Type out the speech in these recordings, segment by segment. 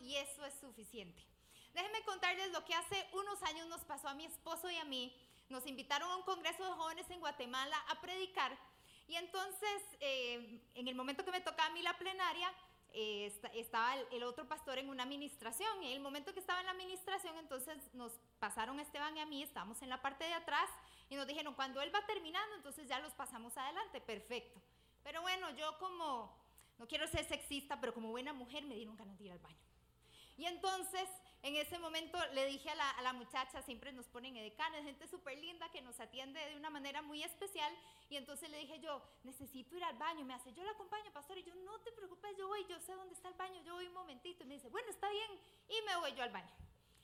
y eso es suficiente. Déjenme contarles lo que hace unos años nos pasó a mi esposo y a mí. Nos invitaron a un congreso de jóvenes en Guatemala a predicar y entonces eh, en el momento que me tocaba a mí la plenaria, eh, estaba el, otro pastor en una administración. En el momento que estaba en la administración, entonces nos pasaron Esteban y a mí, estábamos en la parte de atrás y nos dijeron, cuando él va terminando, entonces ya los pasamos adelante, perfecto. Pero bueno, yo como, no quiero ser sexista, pero como buena mujer me dieron ganas de ir al baño. Y entonces en ese momento le dije a la, muchacha, siempre nos ponen edecanes, gente súper linda que nos atiende de una manera muy especial. Y entonces le dije yo, necesito ir al baño. Me hace, yo la acompaño, pastor. Y yo, no te preocupes, yo voy, yo sé dónde está el baño, yo voy un momentito. Y me dice, bueno, está bien. Y me voy yo al baño.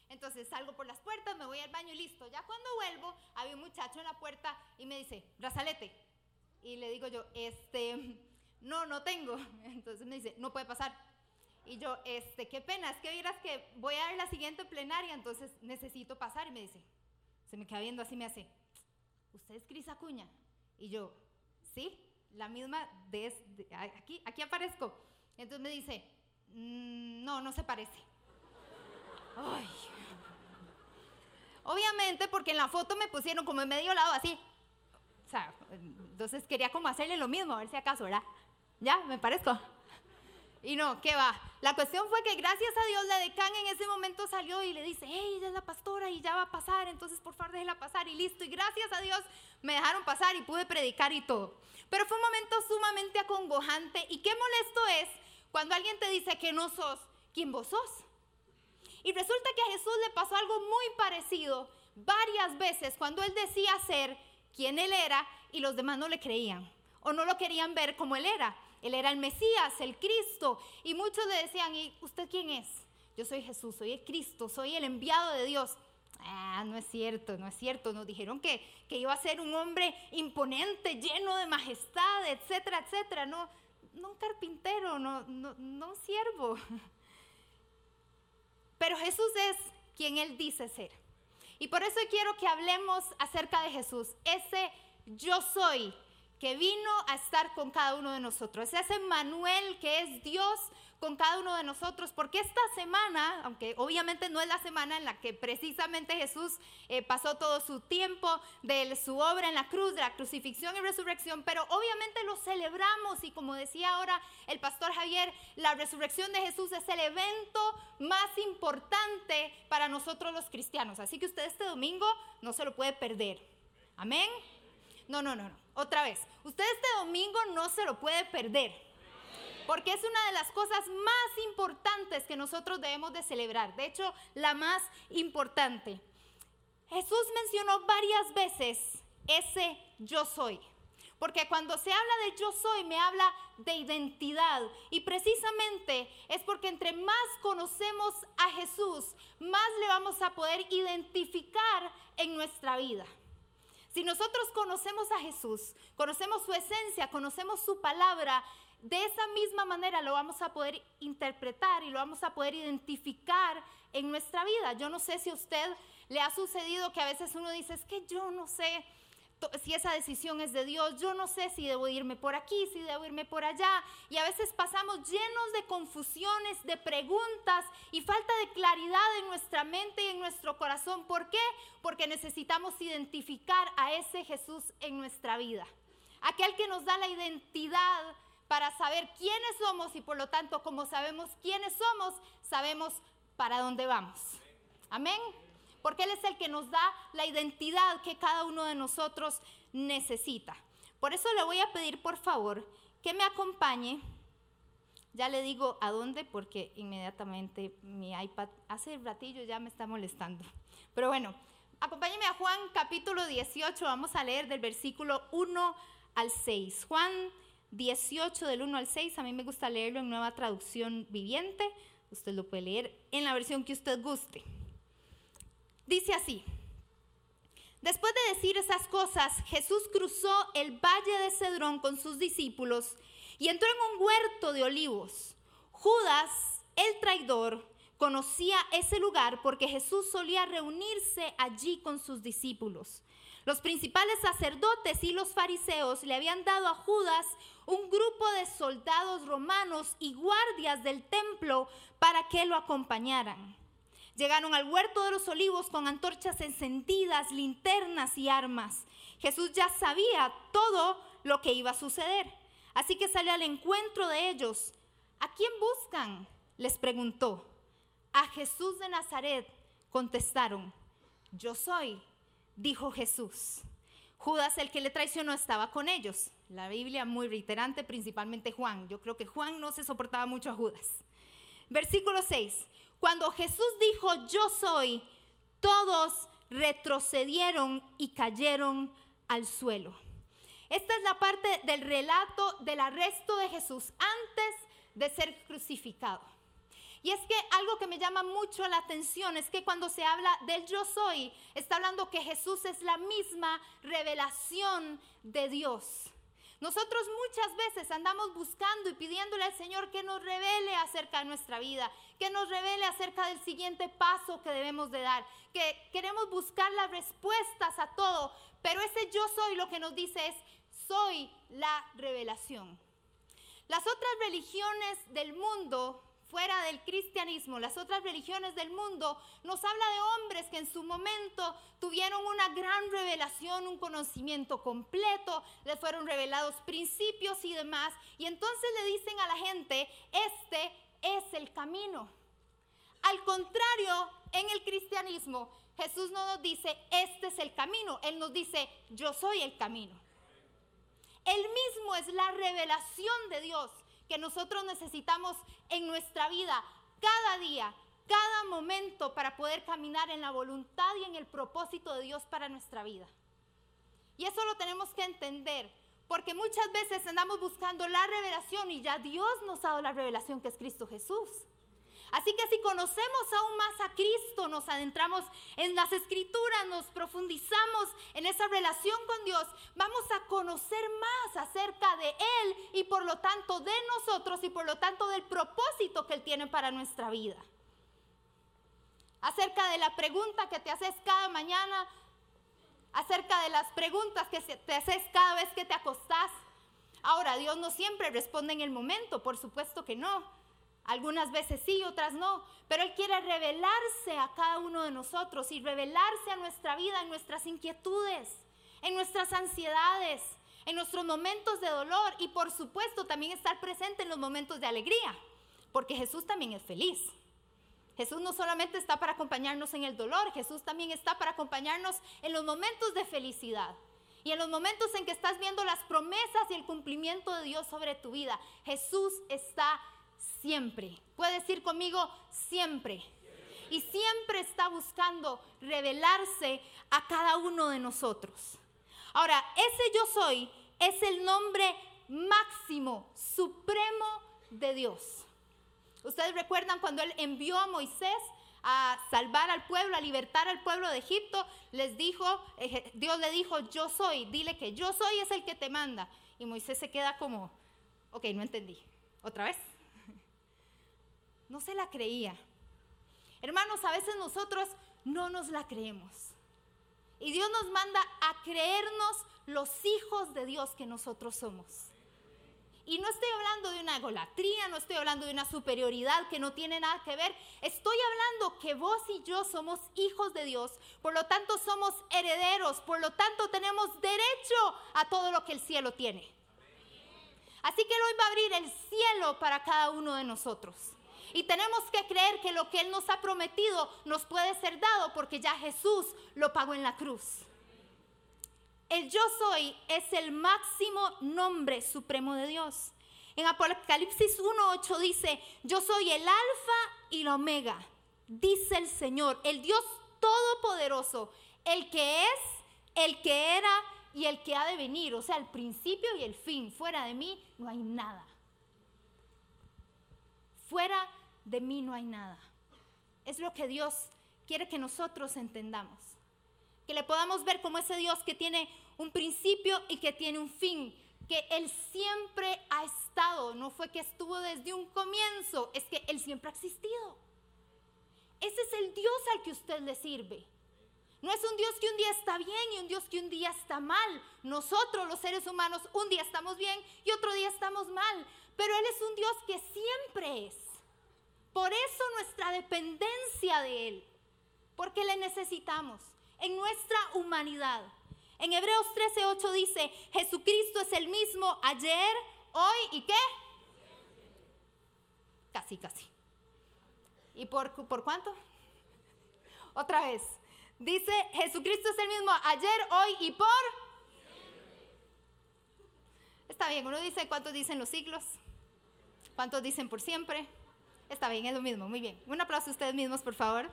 Entonces salgo por las puertas, me voy al baño y listo. Ya cuando vuelvo, había un muchacho en la puerta y me dice, brazalete. Y le digo yo, este, no, no tengo. Entonces me dice, no puede pasar. Y yo, este, qué pena, es que vieras que voy a dar la siguiente plenaria, entonces necesito pasar. Y me dice, se me queda viendo así, me hace, ¿usted es Cris Acuña? Y yo, sí, la misma de, aquí, aquí aparezco. Entonces me dice, mm, no, no se parece. Ay. Obviamente, porque en la foto me pusieron como en medio lado así. O sea, entonces quería como hacerle lo mismo, a ver si acaso, ¿verdad? ¿Ya? ¿Me parezco? Y no, ¿qué va? La cuestión fue que gracias a Dios la decán en ese momento salió y le dice, hey, ella es la pastora y ya va a pasar, entonces por favor déjela pasar y listo. Y gracias a Dios me dejaron pasar y pude predicar y todo. Pero fue un momento sumamente acongojante y qué molesto es cuando alguien te dice que no sos quien vos sos. Y resulta que a Jesús le pasó algo muy parecido varias veces cuando él decía ser quien él era y los demás no le creían o no lo querían ver como él era. Él era el Mesías, el Cristo. Y muchos le decían, ¿y usted quién es? Yo soy Jesús, soy el Cristo, soy el enviado de Dios. Ah, no es cierto, no es cierto. Nos dijeron que, que iba a ser un hombre imponente, lleno de majestad, etcétera, etcétera. No, no un carpintero, no, no, no un siervo. Pero Jesús es quien Él dice ser. Y por eso quiero que hablemos acerca de Jesús. Ese yo soy que vino a estar con cada uno de nosotros. Es ese Manuel que es Dios con cada uno de nosotros, porque esta semana, aunque obviamente no es la semana en la que precisamente Jesús eh, pasó todo su tiempo de su obra en la cruz, de la crucifixión y resurrección, pero obviamente lo celebramos y como decía ahora el pastor Javier, la resurrección de Jesús es el evento más importante para nosotros los cristianos. Así que usted este domingo no se lo puede perder. Amén. No, no, no, no. Otra vez. Usted este domingo no se lo puede perder. Porque es una de las cosas más importantes que nosotros debemos de celebrar. De hecho, la más importante. Jesús mencionó varias veces ese yo soy. Porque cuando se habla de yo soy, me habla de identidad. Y precisamente es porque entre más conocemos a Jesús, más le vamos a poder identificar en nuestra vida. Si nosotros conocemos a Jesús, conocemos su esencia, conocemos su palabra, de esa misma manera lo vamos a poder interpretar y lo vamos a poder identificar en nuestra vida. Yo no sé si a usted le ha sucedido que a veces uno dice, es que yo no sé si esa decisión es de Dios, yo no sé si debo irme por aquí, si debo irme por allá. Y a veces pasamos llenos de confusiones, de preguntas y falta de claridad en nuestra mente y en nuestro corazón. ¿Por qué? Porque necesitamos identificar a ese Jesús en nuestra vida. Aquel que nos da la identidad para saber quiénes somos y por lo tanto como sabemos quiénes somos, sabemos para dónde vamos. Amén porque Él es el que nos da la identidad que cada uno de nosotros necesita. Por eso le voy a pedir, por favor, que me acompañe. Ya le digo a dónde, porque inmediatamente mi iPad hace el ratillo ya me está molestando. Pero bueno, acompáñeme a Juan capítulo 18, vamos a leer del versículo 1 al 6. Juan 18 del 1 al 6, a mí me gusta leerlo en nueva traducción viviente. Usted lo puede leer en la versión que usted guste. Dice así, después de decir esas cosas, Jesús cruzó el valle de Cedrón con sus discípulos y entró en un huerto de olivos. Judas, el traidor, conocía ese lugar porque Jesús solía reunirse allí con sus discípulos. Los principales sacerdotes y los fariseos le habían dado a Judas un grupo de soldados romanos y guardias del templo para que lo acompañaran. Llegaron al huerto de los olivos con antorchas encendidas, linternas y armas. Jesús ya sabía todo lo que iba a suceder. Así que salió al encuentro de ellos. ¿A quién buscan? les preguntó. A Jesús de Nazaret contestaron. Yo soy, dijo Jesús. Judas, el que le traicionó, estaba con ellos. La Biblia muy reiterante, principalmente Juan. Yo creo que Juan no se soportaba mucho a Judas. Versículo 6. Cuando Jesús dijo, yo soy, todos retrocedieron y cayeron al suelo. Esta es la parte del relato del arresto de Jesús antes de ser crucificado. Y es que algo que me llama mucho la atención es que cuando se habla del yo soy, está hablando que Jesús es la misma revelación de Dios. Nosotros muchas veces andamos buscando y pidiéndole al Señor que nos revele acerca de nuestra vida, que nos revele acerca del siguiente paso que debemos de dar, que queremos buscar las respuestas a todo, pero ese yo soy lo que nos dice es, soy la revelación. Las otras religiones del mundo fuera del cristianismo, las otras religiones del mundo, nos habla de hombres que en su momento tuvieron una gran revelación, un conocimiento completo, les fueron revelados principios y demás, y entonces le dicen a la gente, este es el camino. Al contrario, en el cristianismo, Jesús no nos dice, este es el camino, Él nos dice, yo soy el camino. Él mismo es la revelación de Dios que nosotros necesitamos en nuestra vida cada día, cada momento para poder caminar en la voluntad y en el propósito de Dios para nuestra vida. Y eso lo tenemos que entender, porque muchas veces andamos buscando la revelación y ya Dios nos ha dado la revelación que es Cristo Jesús. Así que si conocemos aún más a Cristo, nos adentramos en las escrituras, nos profundizamos en esa relación con Dios, vamos a conocer más acerca de Él y por lo tanto de nosotros y por lo tanto del propósito que Él tiene para nuestra vida. Acerca de la pregunta que te haces cada mañana, acerca de las preguntas que te haces cada vez que te acostás. Ahora, Dios no siempre responde en el momento, por supuesto que no. Algunas veces sí, otras no. Pero Él quiere revelarse a cada uno de nosotros y revelarse a nuestra vida, en nuestras inquietudes, en nuestras ansiedades, en nuestros momentos de dolor y por supuesto también estar presente en los momentos de alegría. Porque Jesús también es feliz. Jesús no solamente está para acompañarnos en el dolor, Jesús también está para acompañarnos en los momentos de felicidad. Y en los momentos en que estás viendo las promesas y el cumplimiento de Dios sobre tu vida, Jesús está siempre. Puede decir conmigo siempre. Y siempre está buscando revelarse a cada uno de nosotros. Ahora, ese yo soy es el nombre máximo, supremo de Dios. Ustedes recuerdan cuando él envió a Moisés a salvar al pueblo, a libertar al pueblo de Egipto, les dijo, Dios le dijo, yo soy, dile que yo soy es el que te manda. Y Moisés se queda como, ok, no entendí. ¿Otra vez? no se la creía. Hermanos, a veces nosotros no nos la creemos. Y Dios nos manda a creernos los hijos de Dios que nosotros somos. Y no estoy hablando de una egolatría, no estoy hablando de una superioridad que no tiene nada que ver. Estoy hablando que vos y yo somos hijos de Dios, por lo tanto somos herederos, por lo tanto tenemos derecho a todo lo que el cielo tiene. Así que Él hoy va a abrir el cielo para cada uno de nosotros. Y tenemos que creer que lo que Él nos ha prometido nos puede ser dado porque ya Jesús lo pagó en la cruz. El yo soy es el máximo nombre supremo de Dios. En Apocalipsis 1.8 dice, yo soy el alfa y la omega, dice el Señor, el Dios todopoderoso, el que es, el que era y el que ha de venir, o sea, el principio y el fin. Fuera de mí no hay nada. Fuera de mí no hay nada. Es lo que Dios quiere que nosotros entendamos. Que le podamos ver como ese Dios que tiene un principio y que tiene un fin. Que Él siempre ha estado. No fue que estuvo desde un comienzo, es que Él siempre ha existido. Ese es el Dios al que usted le sirve. No es un Dios que un día está bien y un Dios que un día está mal. Nosotros los seres humanos un día estamos bien y otro día estamos mal. Pero Él es un Dios que siempre es. Por eso nuestra dependencia de Él. Porque le necesitamos en nuestra humanidad. En Hebreos 13:8 dice, Jesucristo es el mismo ayer, hoy y qué? Casi, casi. ¿Y por, por cuánto? Otra vez. Dice, Jesucristo es el mismo ayer, hoy y por... Está bien, uno dice cuántos dicen los siglos, cuántos dicen por siempre. Está bien, es lo mismo, muy bien. Un aplauso a ustedes mismos, por favor.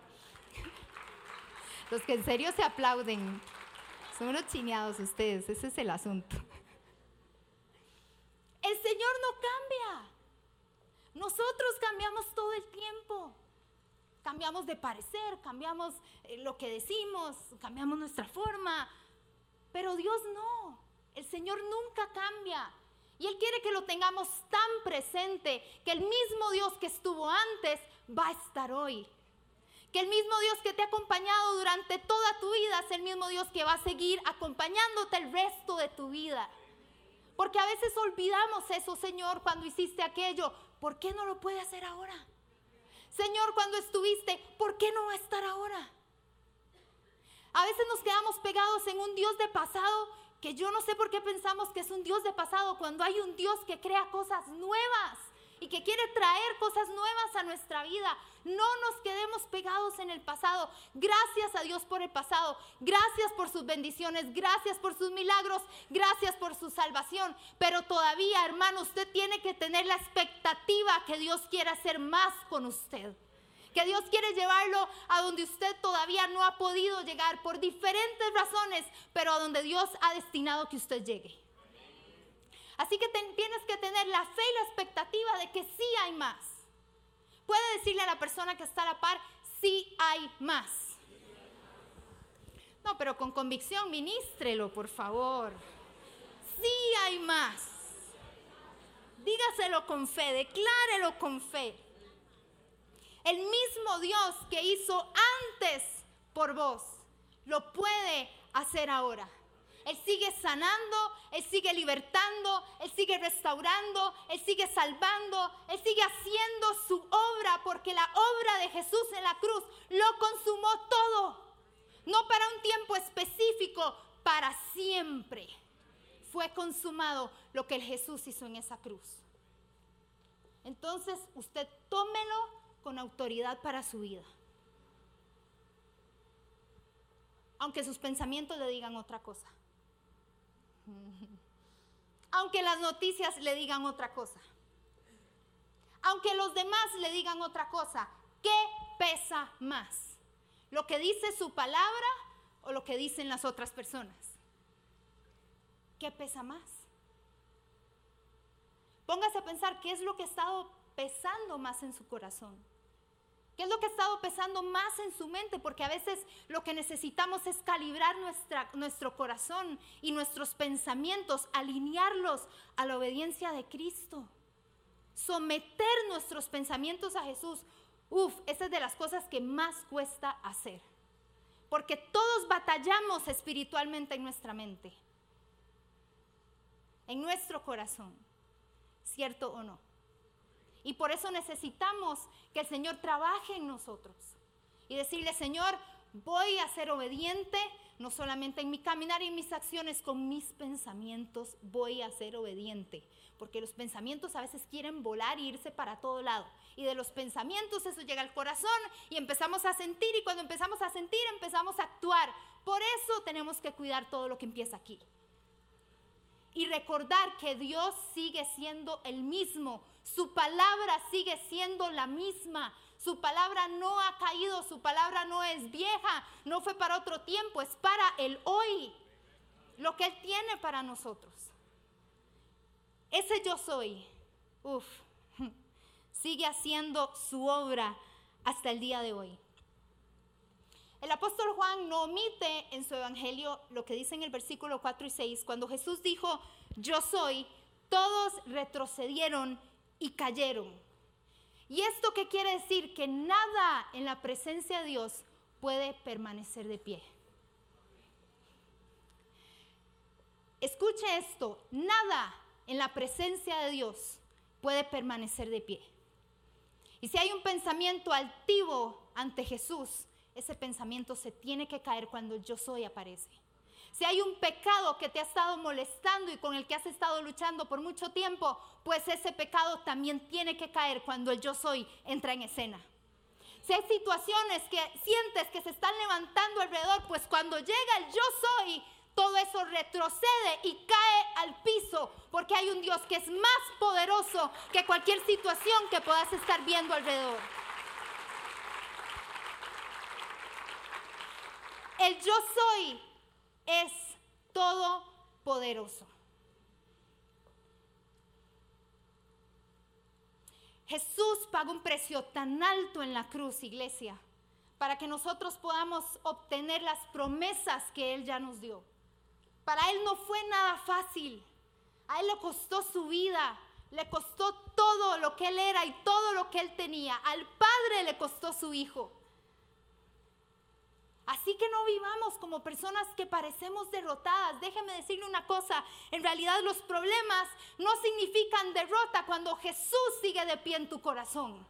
Los que en serio se aplauden. Son unos chineados ustedes, ese es el asunto. El Señor no cambia. Nosotros cambiamos todo el tiempo. Cambiamos de parecer, cambiamos eh, lo que decimos, cambiamos nuestra forma. Pero Dios no. El Señor nunca cambia. Y Él quiere que lo tengamos tan presente que el mismo Dios que estuvo antes va a estar hoy. Que el mismo Dios que te ha acompañado durante toda tu vida es el mismo Dios que va a seguir acompañándote el resto de tu vida. Porque a veces olvidamos eso, Señor, cuando hiciste aquello. ¿Por qué no lo puede hacer ahora? Señor, cuando estuviste, ¿por qué no va a estar ahora? A veces nos quedamos pegados en un Dios de pasado que yo no sé por qué pensamos que es un Dios de pasado cuando hay un Dios que crea cosas nuevas y que quiere traer cosas nuevas a nuestra vida. No nos quedemos pegados en el pasado. Gracias a Dios por el pasado. Gracias por sus bendiciones. Gracias por sus milagros. Gracias por su salvación. Pero todavía, hermano, usted tiene que tener la expectativa que Dios quiere hacer más con usted. Que Dios quiere llevarlo a donde usted todavía no ha podido llegar por diferentes razones, pero a donde Dios ha destinado que usted llegue. Así que tienes que tener la fe y la expectativa de que sí hay más. Puede decirle a la persona que está a la par, sí hay más. No, pero con convicción, ministrelo, por favor. Sí hay más. Dígaselo con fe, declárelo con fe. El mismo Dios que hizo antes por vos, lo puede hacer ahora. Él sigue sanando, Él sigue libertando, Él sigue restaurando, Él sigue salvando, Él sigue haciendo su obra porque la obra de Jesús en la cruz lo consumó todo. No para un tiempo específico, para siempre. Fue consumado lo que el Jesús hizo en esa cruz. Entonces usted tómelo con autoridad para su vida. Aunque sus pensamientos le digan otra cosa. Aunque las noticias le digan otra cosa. Aunque los demás le digan otra cosa. ¿Qué pesa más? ¿Lo que dice su palabra o lo que dicen las otras personas? ¿Qué pesa más? Póngase a pensar qué es lo que ha estado pesando más en su corazón. ¿Qué es lo que ha estado pesando más en su mente? Porque a veces lo que necesitamos es calibrar nuestra, nuestro corazón y nuestros pensamientos, alinearlos a la obediencia de Cristo. Someter nuestros pensamientos a Jesús. Uf, esa es de las cosas que más cuesta hacer. Porque todos batallamos espiritualmente en nuestra mente, en nuestro corazón, ¿cierto o no? Y por eso necesitamos que el Señor trabaje en nosotros. Y decirle, Señor, voy a ser obediente, no solamente en mi caminar y en mis acciones, con mis pensamientos voy a ser obediente. Porque los pensamientos a veces quieren volar e irse para todo lado. Y de los pensamientos eso llega al corazón y empezamos a sentir y cuando empezamos a sentir empezamos a actuar. Por eso tenemos que cuidar todo lo que empieza aquí. Y recordar que Dios sigue siendo el mismo su palabra sigue siendo la misma. Su palabra no ha caído, su palabra no es vieja, no fue para otro tiempo, es para el hoy. Lo que Él tiene para nosotros. Ese yo soy, uff, sigue haciendo su obra hasta el día de hoy. El apóstol Juan no omite en su evangelio lo que dice en el versículo 4 y 6, cuando Jesús dijo, yo soy, todos retrocedieron y cayeron. ¿Y esto qué quiere decir? Que nada en la presencia de Dios puede permanecer de pie. Escuche esto, nada en la presencia de Dios puede permanecer de pie. Y si hay un pensamiento altivo ante Jesús, ese pensamiento se tiene que caer cuando yo soy aparece. Si hay un pecado que te ha estado molestando y con el que has estado luchando por mucho tiempo, pues ese pecado también tiene que caer cuando el yo soy entra en escena. Si hay situaciones que sientes que se están levantando alrededor, pues cuando llega el yo soy, todo eso retrocede y cae al piso, porque hay un Dios que es más poderoso que cualquier situación que puedas estar viendo alrededor. El yo soy es todopoderoso. Jesús pagó un precio tan alto en la cruz, iglesia, para que nosotros podamos obtener las promesas que Él ya nos dio. Para Él no fue nada fácil. A Él le costó su vida, le costó todo lo que Él era y todo lo que Él tenía. Al Padre le costó su Hijo. Así que no vivamos como personas que parecemos derrotadas. Déjeme decirle una cosa, en realidad los problemas no significan derrota cuando Jesús sigue de pie en tu corazón.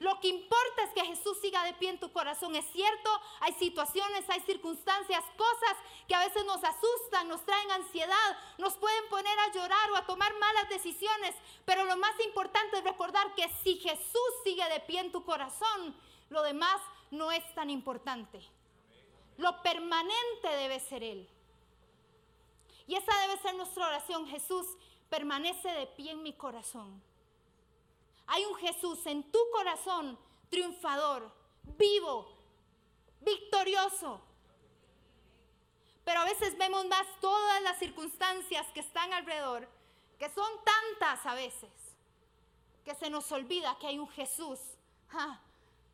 Lo que importa es que Jesús siga de pie en tu corazón. Es cierto, hay situaciones, hay circunstancias, cosas que a veces nos asustan, nos traen ansiedad, nos pueden poner a llorar o a tomar malas decisiones. Pero lo más importante es recordar que si Jesús sigue de pie en tu corazón, lo demás no es tan importante. Lo permanente debe ser Él. Y esa debe ser nuestra oración. Jesús permanece de pie en mi corazón. Hay un Jesús en tu corazón triunfador, vivo, victorioso. Pero a veces vemos más todas las circunstancias que están alrededor, que son tantas a veces, que se nos olvida que hay un Jesús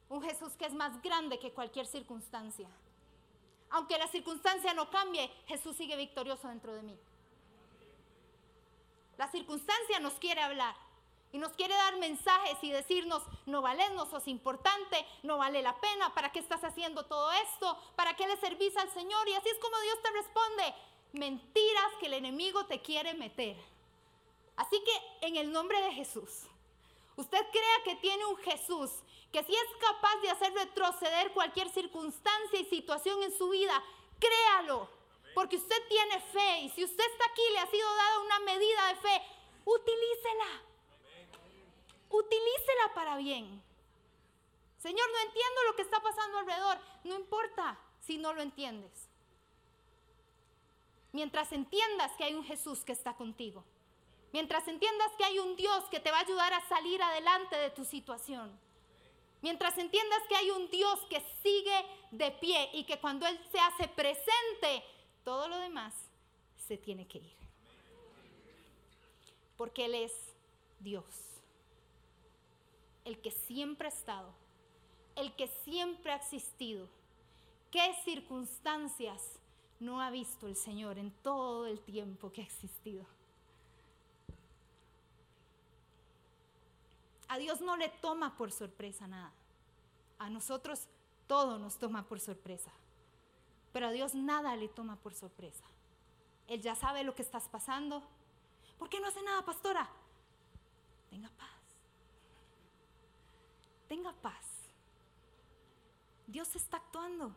un Jesús que es más grande que cualquier circunstancia. Aunque la circunstancia no cambie, Jesús sigue victorioso dentro de mí. La circunstancia nos quiere hablar y nos quiere dar mensajes y decirnos, no vales, no sos importante, no vale la pena, ¿para qué estás haciendo todo esto? ¿Para qué le servís al Señor? Y así es como Dios te responde, mentiras que el enemigo te quiere meter. Así que en el nombre de Jesús, usted crea que tiene un Jesús que si es capaz de hacer retroceder cualquier circunstancia y situación en su vida, créalo, porque usted tiene fe y si usted está aquí le ha sido dada una medida de fe, utilícela. Utilícela para bien. Señor, no entiendo lo que está pasando alrededor. No importa si no lo entiendes. Mientras entiendas que hay un Jesús que está contigo. Mientras entiendas que hay un Dios que te va a ayudar a salir adelante de tu situación. Mientras entiendas que hay un Dios que sigue de pie y que cuando Él se hace presente, todo lo demás se tiene que ir. Porque Él es Dios. El que siempre ha estado. El que siempre ha existido. ¿Qué circunstancias no ha visto el Señor en todo el tiempo que ha existido? A Dios no le toma por sorpresa nada. A nosotros todo nos toma por sorpresa. Pero a Dios nada le toma por sorpresa. Él ya sabe lo que estás pasando. ¿Por qué no hace nada, pastora? Tenga paz. Tenga paz. Dios está actuando.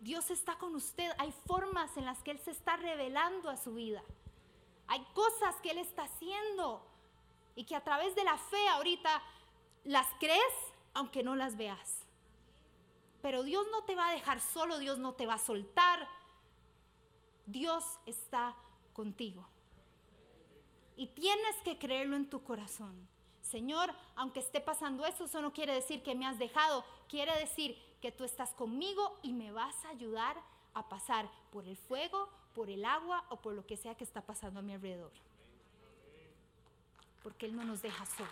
Dios está con usted. Hay formas en las que Él se está revelando a su vida. Hay cosas que Él está haciendo y que a través de la fe ahorita las crees aunque no las veas. Pero Dios no te va a dejar solo, Dios no te va a soltar. Dios está contigo. Y tienes que creerlo en tu corazón. Señor, aunque esté pasando eso, eso no quiere decir que me has dejado, quiere decir que tú estás conmigo y me vas a ayudar a pasar por el fuego, por el agua o por lo que sea que está pasando a mi alrededor porque Él no nos deja solos.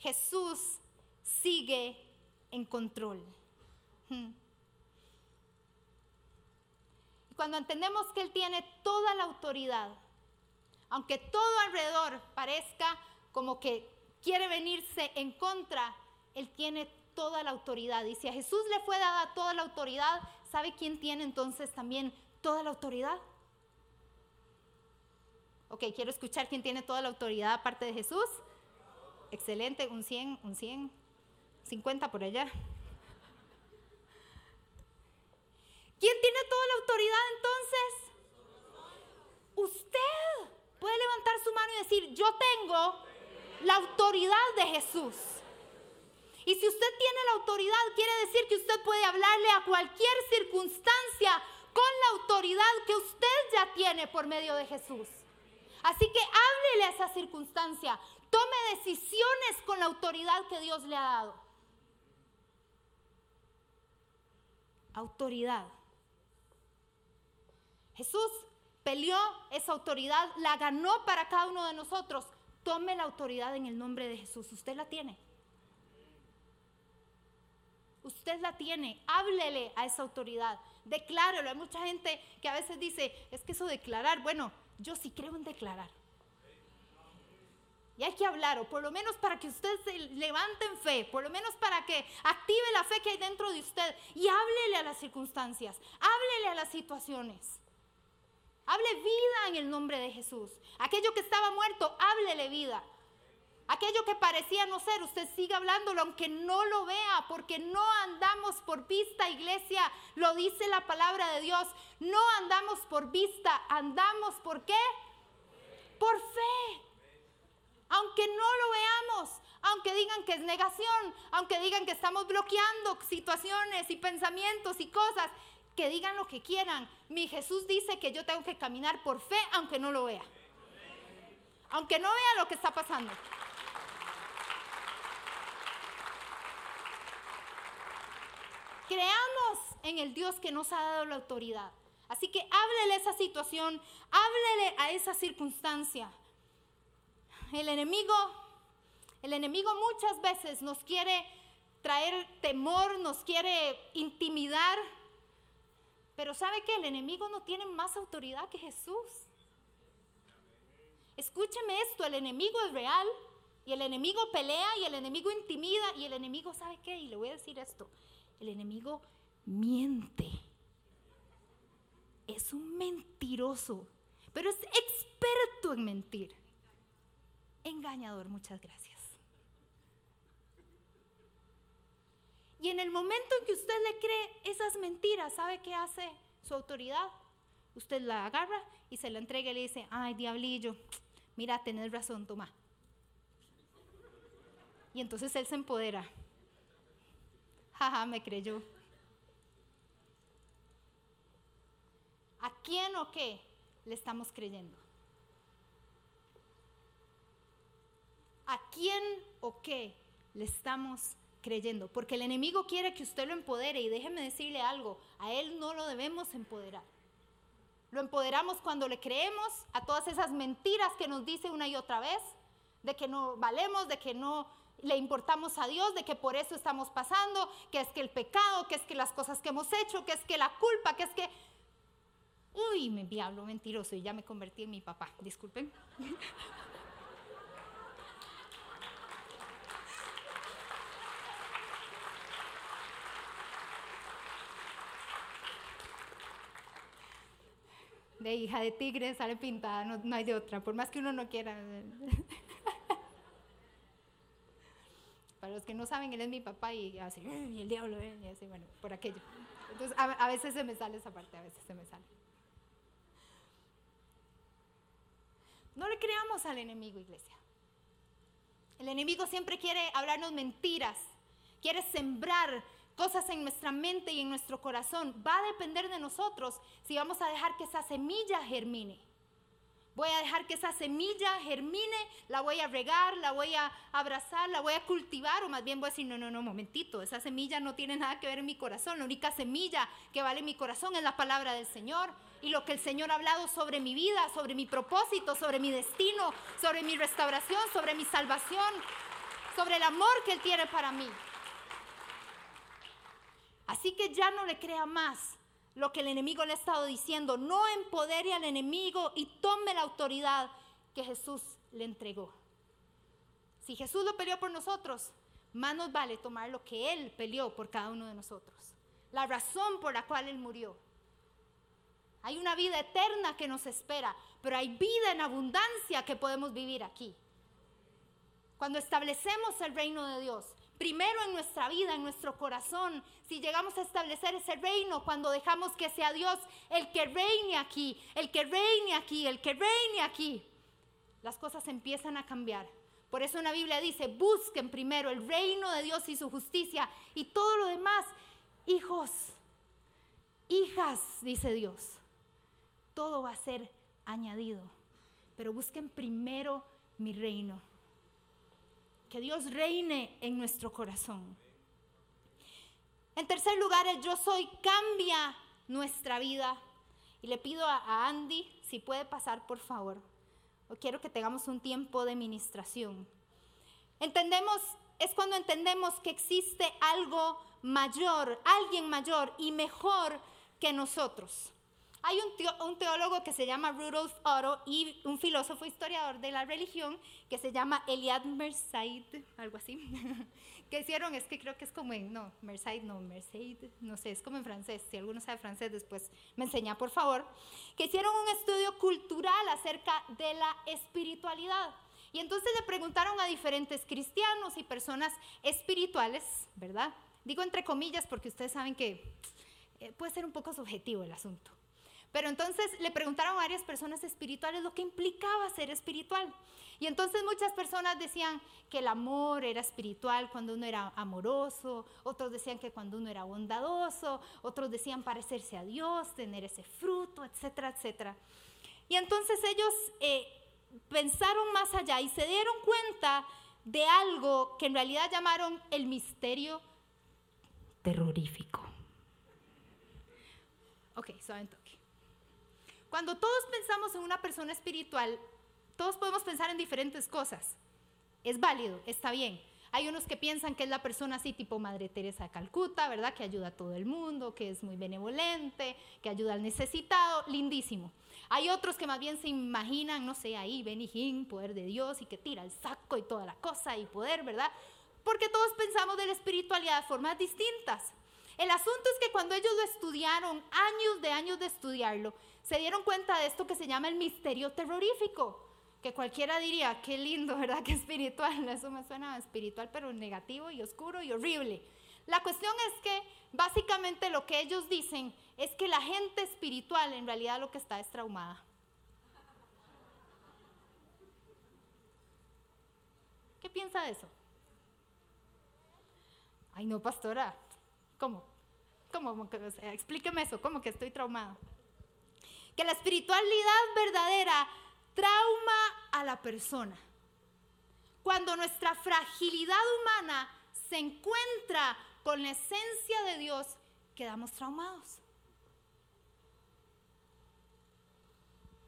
Jesús sigue en control. Hmm. Cuando entendemos que Él tiene toda la autoridad, aunque todo alrededor parezca como que quiere venirse en contra, Él tiene toda la autoridad. Y si a Jesús le fue dada toda la autoridad, ¿sabe quién tiene entonces también toda la autoridad? Ok, quiero escuchar quién tiene toda la autoridad aparte de Jesús. Excelente, un 100, un 100, 50 por allá. ¿Quién tiene toda la autoridad entonces? Usted puede levantar su mano y decir, yo tengo la autoridad de Jesús. Y si usted tiene la autoridad, quiere decir que usted puede hablarle a cualquier circunstancia con la autoridad que usted ya tiene por medio de Jesús. Así que háblele a esa circunstancia. Tome decisiones con la autoridad que Dios le ha dado. Autoridad. Jesús peleó esa autoridad, la ganó para cada uno de nosotros. Tome la autoridad en el nombre de Jesús. Usted la tiene. Usted la tiene. Háblele a esa autoridad. Declárelo. Hay mucha gente que a veces dice, es que eso declarar, bueno, yo sí creo en declarar. Y hay que hablar, o por lo menos para que usted se levante en fe, por lo menos para que active la fe que hay dentro de usted y háblele a las circunstancias, háblele a las situaciones. Hable vida en el nombre de Jesús. Aquello que estaba muerto, háblele vida. Aquello que parecía no ser, usted siga hablándolo aunque no lo vea, porque no andamos por vista, iglesia, lo dice la palabra de Dios. No andamos por vista, andamos por qué? Por fe. Aunque no lo veamos, aunque digan que es negación, aunque digan que estamos bloqueando situaciones y pensamientos y cosas, que digan lo que quieran. Mi Jesús dice que yo tengo que caminar por fe aunque no lo vea. Aunque no vea lo que está pasando. Creamos en el Dios que nos ha dado la autoridad. Así que háblele a esa situación, háblele a esa circunstancia. El enemigo, el enemigo muchas veces nos quiere traer temor, nos quiere intimidar, pero ¿sabe que el enemigo no tiene más autoridad que Jesús? Escúcheme esto, el enemigo es real y el enemigo pelea y el enemigo intimida y el enemigo ¿sabe qué? Y le voy a decir esto, el enemigo miente. Es un mentiroso, pero es experto en mentir. Engañador, muchas gracias. Y en el momento en que usted le cree esas mentiras, ¿sabe qué hace su autoridad? Usted la agarra y se la entrega y le dice, ay, diablillo, mira, tenés razón, toma. Y entonces él se empodera. Me creyó. ¿A quién o qué le estamos creyendo? ¿A quién o qué le estamos creyendo, porque el enemigo quiere que usted lo empodere y déjeme decirle algo, a él no lo debemos empoderar. Lo empoderamos cuando le creemos a todas esas mentiras que nos dice una y otra vez, de que no valemos, de que no le importamos a Dios, de que por eso estamos pasando, que es que el pecado, que es que las cosas que hemos hecho, que es que la culpa, que es que... Uy, me diablo mentiroso y ya me convertí en mi papá, disculpen. de hija de tigre sale pintada, no, hay de otra, por más que uno no quiera. Para los que no saben, él es mi papá y así, y el diablo, eh", y así, bueno, por aquello. Entonces, a, veces se me sale esa parte, a veces se me sale. No le creamos al enemigo, iglesia. El enemigo siempre quiere hablarnos mentiras, quiere sembrar cosas en nuestra mente y en nuestro corazón. Va a depender de nosotros si vamos a dejar que esa semilla germine. Voy a dejar que esa semilla germine, la voy a regar, la voy a abrazar, la voy a cultivar, o más bien voy a decir, no, no, no, momentito, esa semilla no tiene nada que ver en mi corazón. La única semilla que vale mi corazón es la palabra del Señor y lo que el Señor ha hablado sobre mi vida, sobre mi propósito, sobre mi destino, sobre mi restauración, sobre mi salvación, sobre el amor que Él tiene para mí. Así que ya no le crea más lo que el enemigo le ha estado diciendo. No empodere al enemigo y tome la autoridad que Jesús le entregó. Si Jesús lo peleó por nosotros, más nos vale tomar lo que Él peleó por cada uno de nosotros, la razón por la cual Él murió. Hay una vida eterna que nos espera, pero hay vida en abundancia que podemos vivir aquí. Cuando establecemos el reino de Dios, primero en nuestra vida, en nuestro corazón, si llegamos a establecer ese reino, cuando dejamos que sea Dios el que reine aquí, el que reine aquí, el que reine aquí, las cosas empiezan a cambiar. Por eso la Biblia dice, busquen primero el reino de Dios y su justicia y todo lo demás, hijos, hijas, dice Dios, todo va a ser añadido. Pero busquen primero mi reino. Que Dios reine en nuestro corazón. En tercer lugar, el yo soy cambia nuestra vida. Y le pido a Andy si puede pasar, por favor. O quiero que tengamos un tiempo de ministración. Entendemos, es cuando entendemos que existe algo mayor, alguien mayor y mejor que nosotros. Hay un, teólogo que se llama Rudolf Otto y un filósofo historiador de la religión que se llama Eliad Mersaid, algo así, que hicieron, es que creo que es como en, no, Mersaid, no, Mersaid, no sé, es como en francés, si alguno sabe francés después me enseña, por favor, que hicieron un estudio cultural acerca de la espiritualidad. Y entonces le preguntaron a diferentes cristianos y personas espirituales, ¿verdad? Digo entre comillas porque ustedes saben que eh, puede ser un poco subjetivo el asunto. Pero entonces le preguntaron a varias personas espirituales lo que implicaba ser espiritual. Y entonces muchas personas decían que el amor era espiritual cuando uno era amoroso, otros decían que cuando uno era bondadoso, otros decían parecerse a Dios, tener ese fruto, etcétera, etcétera. Y entonces ellos eh, pensaron más allá y se dieron cuenta de algo que en realidad llamaron el misterio terrorífico. Ok, saben cuando todos pensamos en una persona espiritual, todos podemos pensar en diferentes cosas. Es válido, está bien. Hay unos que piensan que es la persona así tipo Madre Teresa de Calcuta, ¿verdad? Que ayuda a todo el mundo, que es muy benevolente, que ayuda al necesitado, lindísimo. Hay otros que más bien se imaginan, no sé, ahí Benny poder de Dios y que tira el saco y toda la cosa y poder, ¿verdad? Porque todos pensamos de la espiritualidad de formas distintas. El asunto es que cuando ellos lo estudiaron, años de años de estudiarlo, se dieron cuenta de esto que se llama el misterio terrorífico, que cualquiera diría, qué lindo, ¿verdad? Qué espiritual. Eso me suena espiritual, pero negativo y oscuro y horrible. La cuestión es que básicamente lo que ellos dicen es que la gente espiritual en realidad lo que está es traumada. ¿Qué piensa de eso? Ay, no, pastora. ¿Cómo? ¿Cómo? explíqueme eso. ¿Cómo que estoy traumada? que la espiritualidad verdadera trauma a la persona. Cuando nuestra fragilidad humana se encuentra con la esencia de Dios, quedamos traumados.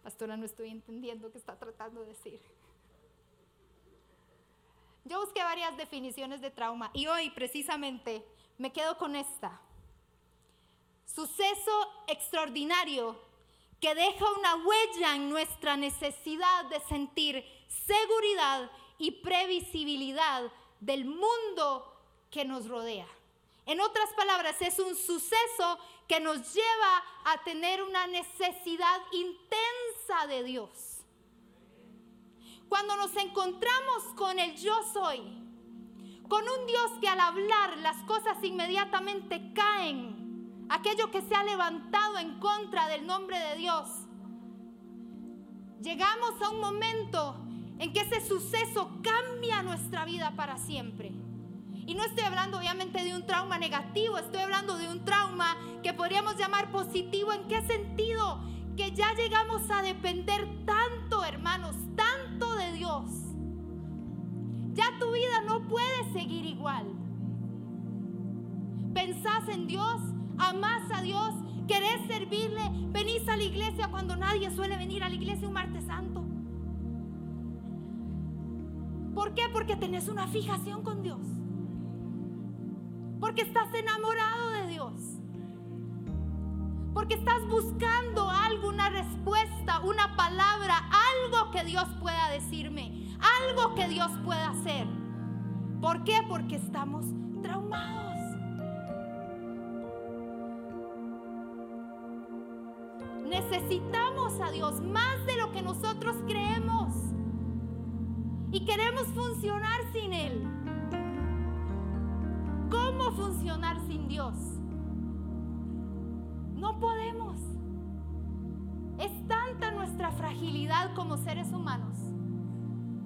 Pastora, no estoy entendiendo qué está tratando de decir. Yo busqué varias definiciones de trauma y hoy precisamente me quedo con esta. Suceso extraordinario que deja una huella en nuestra necesidad de sentir seguridad y previsibilidad del mundo que nos rodea. En otras palabras, es un suceso que nos lleva a tener una necesidad intensa de Dios. Cuando nos encontramos con el yo soy, con un Dios que al hablar las cosas inmediatamente caen, aquello que se ha levantado en contra del nombre de Dios. Llegamos a un momento en que ese suceso cambia nuestra vida para siempre. Y no estoy hablando obviamente de un trauma negativo, estoy hablando de un trauma que podríamos llamar positivo. ¿En qué sentido? Que ya llegamos a depender tanto, hermanos, tanto de Dios. Ya tu vida no puede seguir igual. Pensás en Dios amás a Dios, querés servirle, venís a la iglesia cuando nadie suele venir a la iglesia un martes santo. ¿Por qué? Porque tenés una fijación con Dios. Porque estás enamorado de Dios. Porque estás buscando algo, una respuesta, una palabra, algo que Dios pueda decirme, algo que Dios pueda hacer. ¿Por qué? Porque estamos traumados. Necesitamos a Dios más de lo que nosotros creemos. Y queremos funcionar sin Él. ¿Cómo funcionar sin Dios? No podemos. Es tanta nuestra fragilidad como seres humanos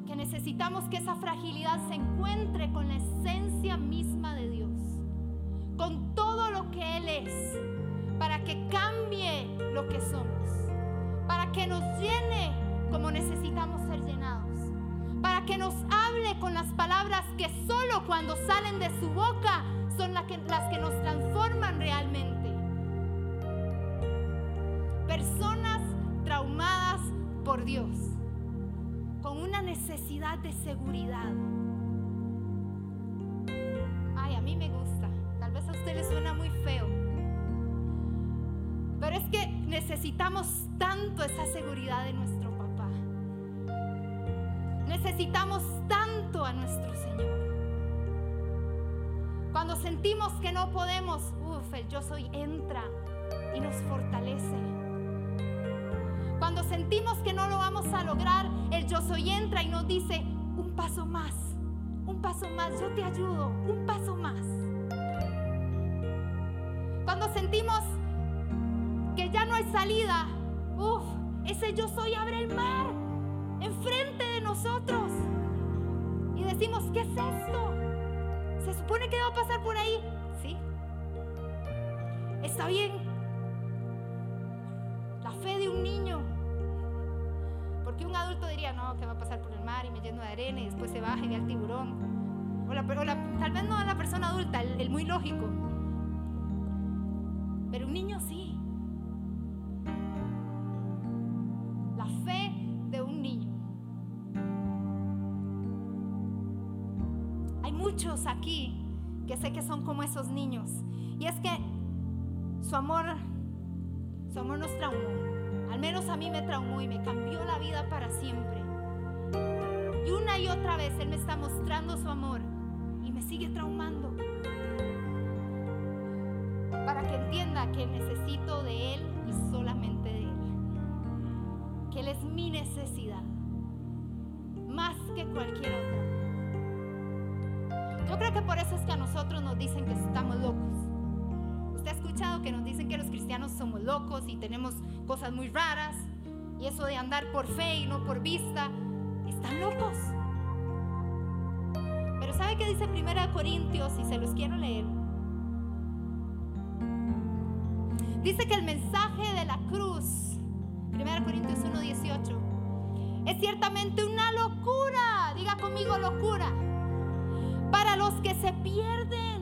que necesitamos que esa fragilidad se encuentre con la esencia misma de Dios, con todo lo que Él es, para que cambie lo que somos, para que nos llene como necesitamos ser llenados, para que nos hable con las palabras que solo cuando salen de su boca son las que, las que nos transforman realmente. Personas traumadas por Dios con una necesidad de seguridad. Necesitamos tanto esa seguridad de nuestro papá. Necesitamos tanto a nuestro Señor. Cuando sentimos que no podemos, uff, el yo soy entra y nos fortalece. Cuando sentimos que no lo vamos a lograr, el yo soy entra y nos dice, un paso más, un paso más, yo te ayudo, un paso más. Cuando sentimos hay salida, uff, ese yo soy abre el mar enfrente de nosotros. Y decimos, ¿qué es esto? ¿Se supone que va a pasar por ahí? Sí. Está bien, la fe de un niño. Porque un adulto diría, no, que va a pasar por el mar y me lleno de arena y después se baja y ve al tiburón. O, la, tal vez no la persona adulta, el muy lógico. Pero un niño sí. Que sé que son como esos niños. Y es que su amor su amor nos traumó. Al menos a mí me traumó y me cambió la vida para siempre. Y una y otra vez Él me está mostrando su amor y me sigue traumando. Para que entienda que necesito de Él y solamente de Él. Que Él es mi necesidad. Más que cualquier otra. Yo creo que por eso es que a nosotros nos dicen que estamos locos ha escuchado que nos dicen que los cristianos somos locos y tenemos cosas muy raras? Y eso de andar por fe y no por vista, están locos. Pero ¿sabe qué dice 1 Corintios? Y se los quiero leer. Dice que el mensaje de la cruz, 1 Corintios 1.18, es ciertamente una locura. Diga conmigo locura. Para los que se pierden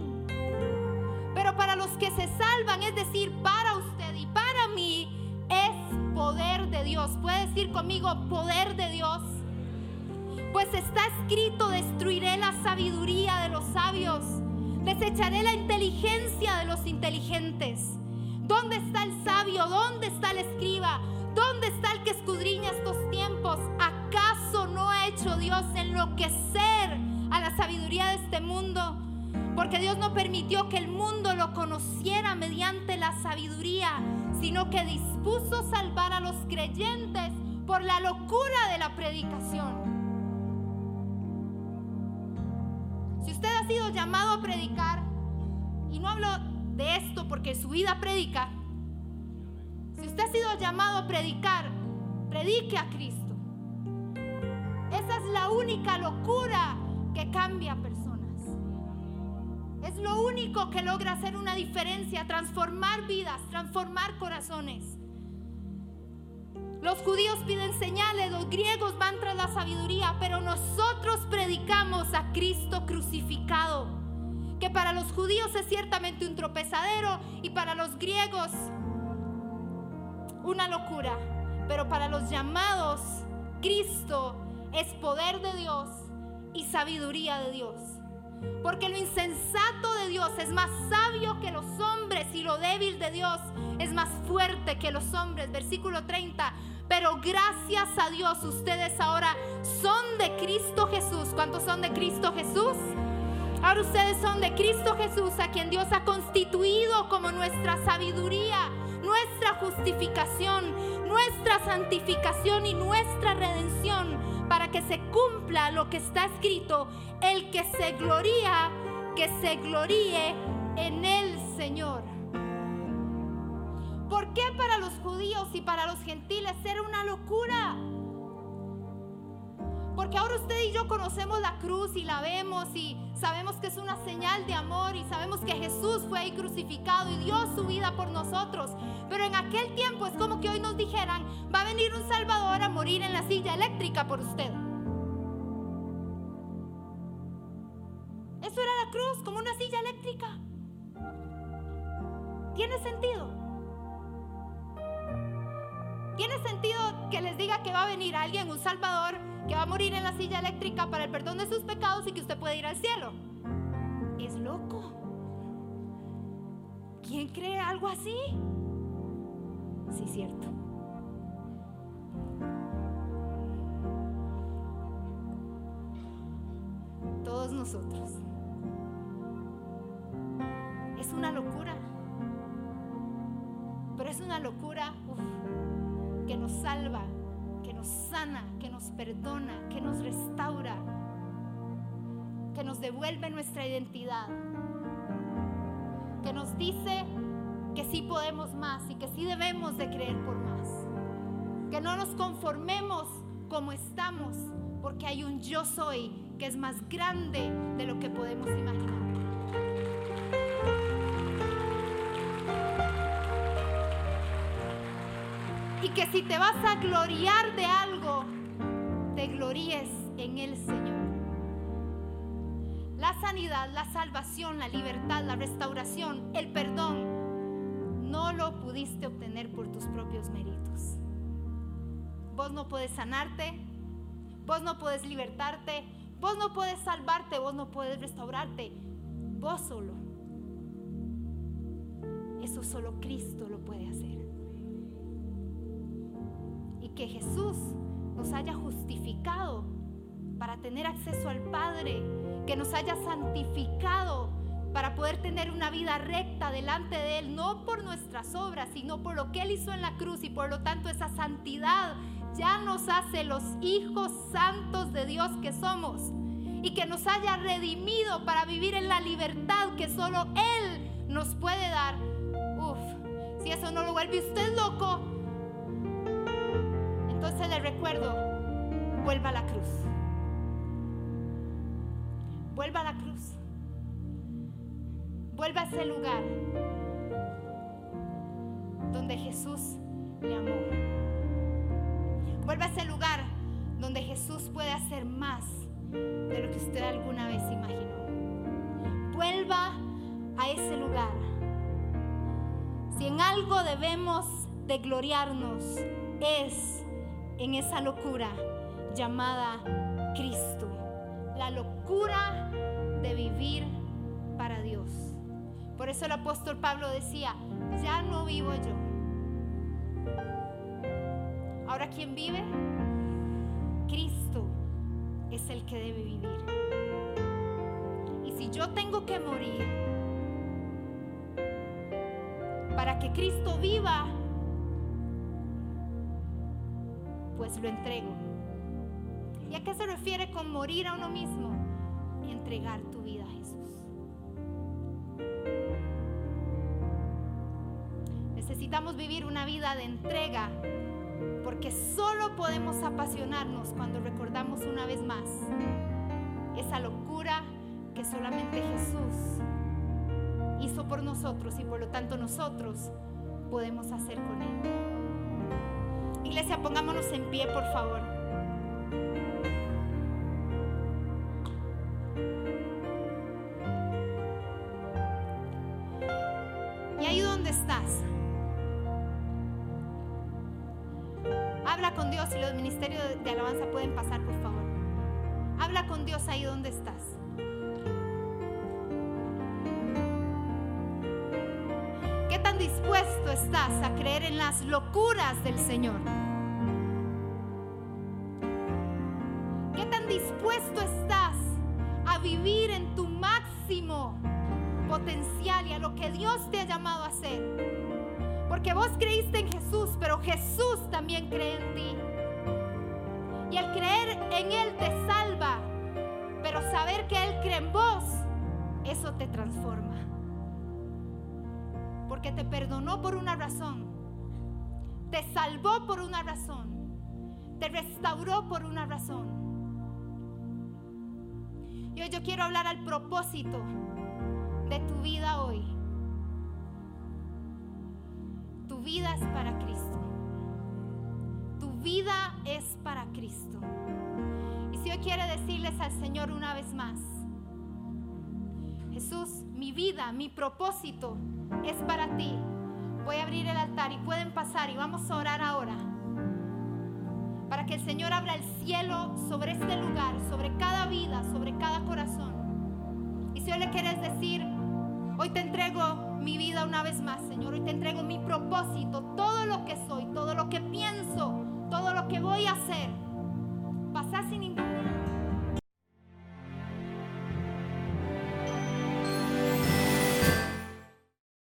pero para los que se salvan, es decir, para usted y para mí, es poder de Dios. ¿Puede decir conmigo poder de Dios? Pues está escrito, destruiré la sabiduría de los sabios, desecharé la inteligencia de los inteligentes. ¿Dónde está el sabio? ¿Dónde está el escriba? ¿Dónde está el que escudriña estos tiempos? ¿Acaso no ha hecho Dios enloquecer a la sabiduría de este mundo? Porque Dios no permitió que el mundo lo conociera mediante la sabiduría, sino que dispuso salvar a los creyentes por la locura de la predicación. Si usted ha sido llamado a predicar, y no hablo de esto porque su vida predica, si usted ha sido llamado a predicar, predique a Cristo. Esa es la única locura que cambia personas. Es lo único que logra hacer una diferencia, transformar vidas, transformar corazones. Los judíos piden señales, los griegos van tras la sabiduría, pero nosotros predicamos a Cristo crucificado, que para los judíos es ciertamente un tropezadero y para los griegos una locura, pero para los llamados Cristo es poder de Dios y sabiduría de Dios. Porque lo insensato de Dios es más sabio que los hombres y lo débil de Dios es más fuerte que los hombres. Versículo 30. Pero gracias a Dios ustedes ahora son de Cristo Jesús. ¿Cuántos son de Cristo Jesús? Ahora ustedes son de Cristo Jesús, a quien Dios ha constituido como nuestra sabiduría, nuestra justificación, nuestra santificación y nuestra redención, para que se cumpla lo que está escrito, el que se gloría, que se gloríe en el Señor. ¿Por qué para los judíos y para los gentiles era una locura? Porque ahora usted y yo conocemos la cruz y la vemos y sabemos que es una señal de amor y sabemos que Jesús fue ahí crucificado y dio su vida por nosotros. Pero en aquel tiempo es como que hoy nos dijeran, va a venir un Salvador a morir en la silla eléctrica por usted. Eso era la cruz, como una silla eléctrica. ¿Tiene sentido? ¿Tiene sentido que les diga que va a venir alguien, un Salvador, que va a morir en la silla eléctrica para el perdón de sus pecados y que usted puede ir al cielo? Es loco. ¿Quién cree algo así? Sí, cierto. Todos nosotros. Es una locura. Pero es una locura que nos salva, que nos sana, que nos perdona, que nos restaura, que nos devuelve nuestra identidad, que nos dice que sí podemos más y que sí debemos de creer por más, que no nos conformemos como estamos, porque hay un yo soy que es más grande de lo que podemos imaginar. Y que si te vas a gloriar de algo, te gloríes en el Señor. La sanidad, la salvación, la libertad, la restauración, el perdón, no lo pudiste obtener por tus propios méritos. Vos no puedes sanarte, vos no puedes libertarte, vos no puedes salvarte, vos no puedes restaurarte, vos solo. Eso solo Cristo lo puede hacer que Jesús nos haya justificado para tener acceso al Padre, que nos haya santificado para poder tener una vida recta delante de Él, no por nuestras obras, sino por lo que Él hizo en la cruz y por lo tanto esa santidad ya nos hace los hijos santos de Dios que somos y que nos haya redimido para vivir en la libertad que solo Él nos puede dar. Uf, si eso no lo vuelve usted loco, vuelva a la cruz. Vuelva a la cruz. Vuelva a ese lugar donde Jesús le amó. Vuelva a ese lugar donde Jesús puede hacer más de lo que usted alguna vez imaginó. Vuelva a ese lugar. Si en algo debemos de gloriarnos es en esa locura llamada Cristo. La locura de vivir para Dios. Por eso el apóstol Pablo decía, ya no vivo yo. Ahora, ¿quién vive? Cristo es el que debe vivir. Y si yo tengo que morir para que Cristo viva, pues lo entrego. ¿Y a qué se refiere con morir a uno mismo? Entregar tu vida a Jesús. Necesitamos vivir una vida de entrega porque solo podemos apasionarnos cuando recordamos una vez más esa locura que solamente Jesús hizo por nosotros y por lo tanto nosotros podemos hacer con Él. Iglesia, pongámonos en pie, por favor. Y ahí donde estás, habla con Dios y los ministerios de alabanza pueden pasar, por favor. Habla con Dios ahí donde estás. ¿Qué tan dispuesto estás a creer en las locuras del Señor? Y a lo que Dios te ha llamado a hacer. Porque vos creíste en Jesús, pero Jesús también cree en ti. Y al creer en Él te salva, pero saber que Él cree en vos, eso te transforma. Porque te perdonó por una razón, te salvó por una razón, te restauró por una razón. Y hoy yo quiero hablar al propósito de tu vida hoy. Tu vida es para Cristo. Tu vida es para Cristo. Y si hoy quiere decirles al Señor una vez más, Jesús, mi vida, mi propósito es para ti. Voy a abrir el altar y pueden pasar y vamos a orar ahora para que el Señor abra el cielo sobre este lugar, sobre cada vida, sobre cada corazón. Y si hoy le quieres decir, hoy te entrego mi vida una vez más, Señor, hoy te entrego mi propósito, todo lo que soy, todo lo que pienso, todo lo que voy a hacer, pasar sin ningún